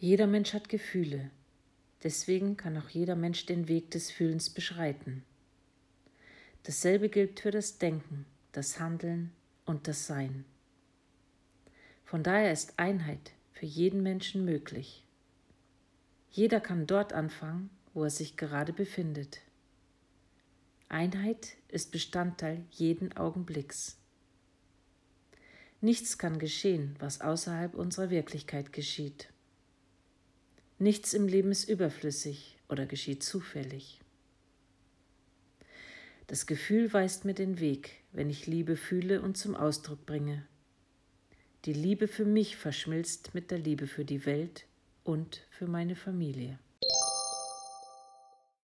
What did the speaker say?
Jeder Mensch hat Gefühle, deswegen kann auch jeder Mensch den Weg des Fühlens beschreiten. Dasselbe gilt für das Denken, das Handeln und das Sein. Von daher ist Einheit für jeden Menschen möglich. Jeder kann dort anfangen, wo er sich gerade befindet. Einheit ist Bestandteil jeden Augenblicks. Nichts kann geschehen, was außerhalb unserer Wirklichkeit geschieht. Nichts im Leben ist überflüssig oder geschieht zufällig. Das Gefühl weist mir den Weg, wenn ich Liebe fühle und zum Ausdruck bringe. Die Liebe für mich verschmilzt mit der Liebe für die Welt und für meine Familie.